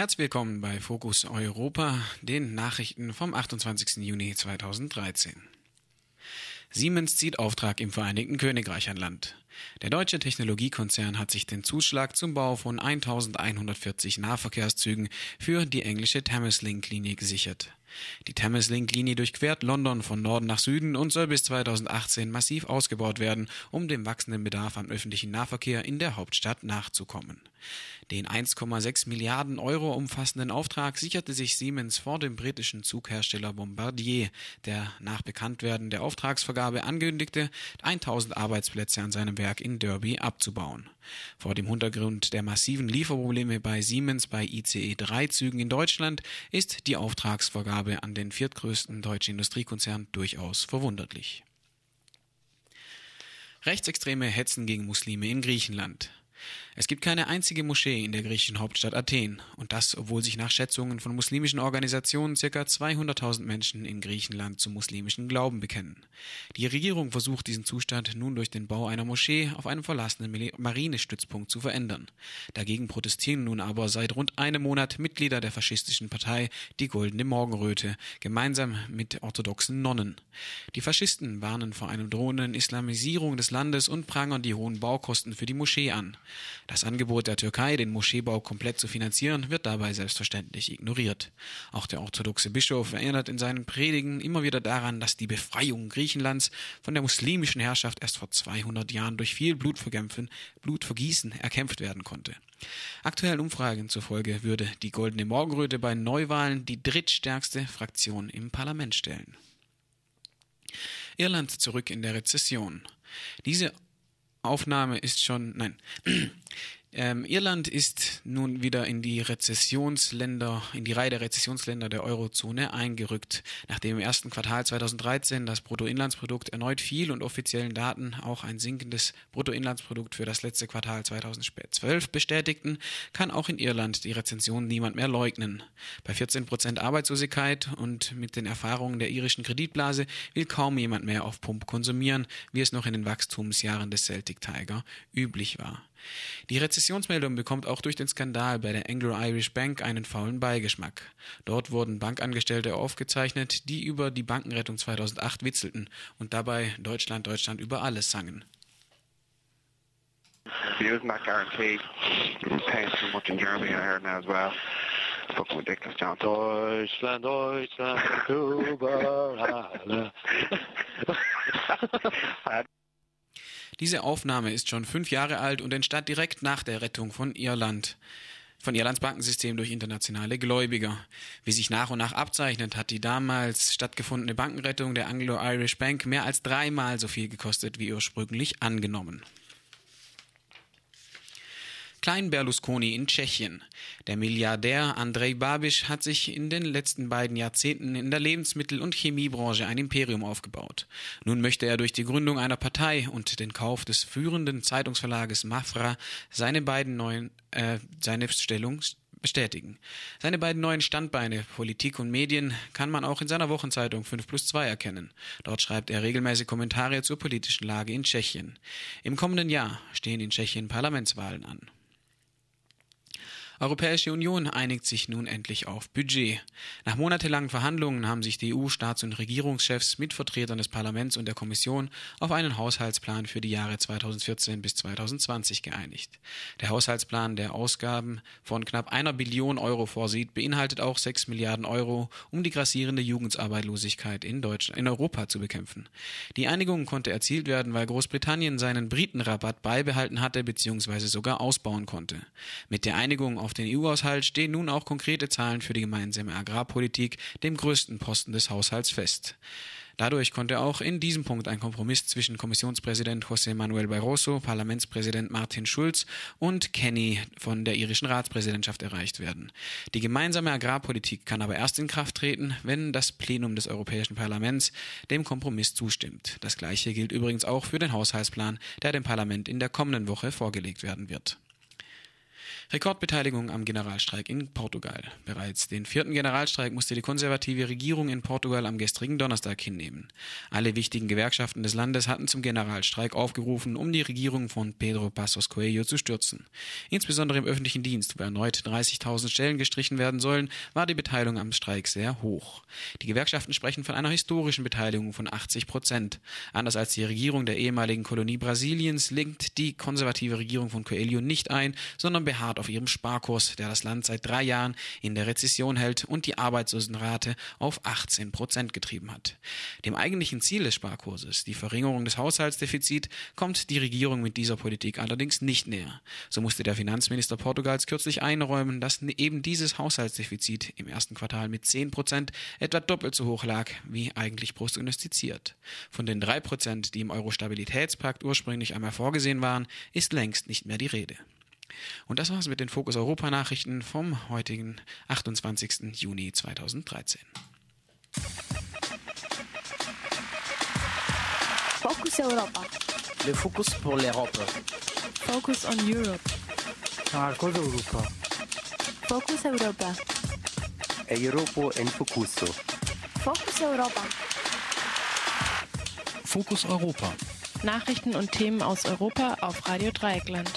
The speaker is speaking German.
Herzlich willkommen bei Fokus Europa, den Nachrichten vom 28. Juni 2013. Siemens zieht Auftrag im Vereinigten Königreich an Land. Der deutsche Technologiekonzern hat sich den Zuschlag zum Bau von 1140 Nahverkehrszügen für die englische Thameslink-Linie gesichert. Die Thameslink-Linie durchquert London von Norden nach Süden und soll bis 2018 massiv ausgebaut werden, um dem wachsenden Bedarf am öffentlichen Nahverkehr in der Hauptstadt nachzukommen. Den 1,6 Milliarden Euro umfassenden Auftrag sicherte sich Siemens vor dem britischen Zughersteller Bombardier, der nach Bekanntwerden der Auftragsvergabe ankündigte, 1000 Arbeitsplätze an seinem Werk in Derby abzubauen. Vor dem Hintergrund der massiven Lieferprobleme bei Siemens bei ICE-3-Zügen in Deutschland ist die Auftragsvergabe an den viertgrößten deutschen Industriekonzern durchaus verwunderlich. Rechtsextreme hetzen gegen Muslime in Griechenland. Es gibt keine einzige Moschee in der griechischen Hauptstadt Athen, und das, obwohl sich nach Schätzungen von muslimischen Organisationen ca. 200.000 Menschen in Griechenland zum muslimischen Glauben bekennen. Die Regierung versucht diesen Zustand nun durch den Bau einer Moschee auf einem verlassenen Marinestützpunkt zu verändern. Dagegen protestieren nun aber seit rund einem Monat Mitglieder der faschistischen Partei Die Goldene Morgenröte, gemeinsam mit orthodoxen Nonnen. Die Faschisten warnen vor einer drohenden Islamisierung des Landes und prangern die hohen Baukosten für die Moschee an. Das Angebot der Türkei, den Moscheebau komplett zu finanzieren, wird dabei selbstverständlich ignoriert. Auch der orthodoxe Bischof erinnert in seinen Predigen immer wieder daran, dass die Befreiung Griechenlands von der muslimischen Herrschaft erst vor 200 Jahren durch viel Blutvergämpfen, Blutvergießen erkämpft werden konnte. Aktuellen Umfragen zufolge würde die Goldene Morgenröte bei Neuwahlen die drittstärkste Fraktion im Parlament stellen. Irland zurück in der Rezession. Diese Aufnahme ist schon, nein, ähm, Irland ist nun wieder in die Rezessionsländer, in die Reihe der Rezessionsländer der Eurozone eingerückt, nachdem im ersten Quartal 2013 das Bruttoinlandsprodukt erneut fiel und offiziellen Daten auch ein sinkendes Bruttoinlandsprodukt für das letzte Quartal 2012 bestätigten, kann auch in Irland die Rezension niemand mehr leugnen. Bei 14 Prozent Arbeitslosigkeit und mit den Erfahrungen der irischen Kreditblase will kaum jemand mehr auf Pump konsumieren, wie es noch in den Wachstumsjahren des Celtic Tiger üblich war. Die Rezessionsmeldung bekommt auch durch den Skandal bei der Anglo-Irish Bank einen faulen Beigeschmack. Dort wurden Bankangestellte aufgezeichnet, die über die Bankenrettung 2008 witzelten und dabei Deutschland, Deutschland über alles sangen. It not guaranteed. Paying too much in Germany, I heard now as well. Fucking ridiculous, John. Deutschland, Deutschland, überall. Diese Aufnahme ist schon fünf Jahre alt und entstand direkt nach der Rettung von Irland von Irlands Bankensystem durch internationale Gläubiger. Wie sich nach und nach abzeichnet, hat die damals stattgefundene Bankenrettung der Anglo-Irish Bank mehr als dreimal so viel gekostet wie ursprünglich angenommen. Klein Berlusconi in Tschechien. Der Milliardär Andrej Babiš hat sich in den letzten beiden Jahrzehnten in der Lebensmittel- und Chemiebranche ein Imperium aufgebaut. Nun möchte er durch die Gründung einer Partei und den Kauf des führenden Zeitungsverlages Mafra seine beiden neuen äh, seine Stellung bestätigen. Seine beiden neuen Standbeine, Politik und Medien, kann man auch in seiner Wochenzeitung 5 plus 2 erkennen. Dort schreibt er regelmäßig Kommentare zur politischen Lage in Tschechien. Im kommenden Jahr stehen in Tschechien Parlamentswahlen an. Europäische Union einigt sich nun endlich auf Budget. Nach monatelangen Verhandlungen haben sich die EU-Staats- und Regierungschefs mit Vertretern des Parlaments und der Kommission auf einen Haushaltsplan für die Jahre 2014 bis 2020 geeinigt. Der Haushaltsplan, der Ausgaben von knapp einer Billion Euro vorsieht, beinhaltet auch sechs Milliarden Euro, um die grassierende Jugendarbeitslosigkeit in Deutschland, in Europa zu bekämpfen. Die Einigung konnte erzielt werden, weil Großbritannien seinen Britenrabatt beibehalten hatte bzw. sogar ausbauen konnte. Mit der Einigung auf auf den EU-Haushalt stehen nun auch konkrete Zahlen für die gemeinsame Agrarpolitik, dem größten Posten des Haushalts, fest. Dadurch konnte auch in diesem Punkt ein Kompromiss zwischen Kommissionspräsident José Manuel Barroso, Parlamentspräsident Martin Schulz und Kenny von der irischen Ratspräsidentschaft erreicht werden. Die gemeinsame Agrarpolitik kann aber erst in Kraft treten, wenn das Plenum des Europäischen Parlaments dem Kompromiss zustimmt. Das gleiche gilt übrigens auch für den Haushaltsplan, der dem Parlament in der kommenden Woche vorgelegt werden wird. Rekordbeteiligung am Generalstreik in Portugal. Bereits den vierten Generalstreik musste die konservative Regierung in Portugal am gestrigen Donnerstag hinnehmen. Alle wichtigen Gewerkschaften des Landes hatten zum Generalstreik aufgerufen, um die Regierung von Pedro Passos Coelho zu stürzen. Insbesondere im öffentlichen Dienst, wo erneut 30.000 Stellen gestrichen werden sollen, war die Beteiligung am Streik sehr hoch. Die Gewerkschaften sprechen von einer historischen Beteiligung von 80 Prozent. Anders als die Regierung der ehemaligen Kolonie Brasiliens lenkt die konservative Regierung von Coelho nicht ein, sondern beharrt auf ihrem Sparkurs, der das Land seit drei Jahren in der Rezession hält und die Arbeitslosenrate auf 18 Prozent getrieben hat. Dem eigentlichen Ziel des Sparkurses, die Verringerung des Haushaltsdefizits, kommt die Regierung mit dieser Politik allerdings nicht näher. So musste der Finanzminister Portugals kürzlich einräumen, dass eben dieses Haushaltsdefizit im ersten Quartal mit 10 Prozent etwa doppelt so hoch lag, wie eigentlich prognostiziert. Von den drei Prozent, die im Euro-Stabilitätspakt ursprünglich einmal vorgesehen waren, ist längst nicht mehr die Rede. Und das war's mit den Fokus Europa Nachrichten vom heutigen 28. Juni 2013. Focus Europa. Le focus pour l'Europe. Focus on Europe. Marcos Europa. Focus Europa. Europa en Focuso. Focus Europa. Fokus Europa. Nachrichten und Themen aus Europa auf Radio Dreieckland.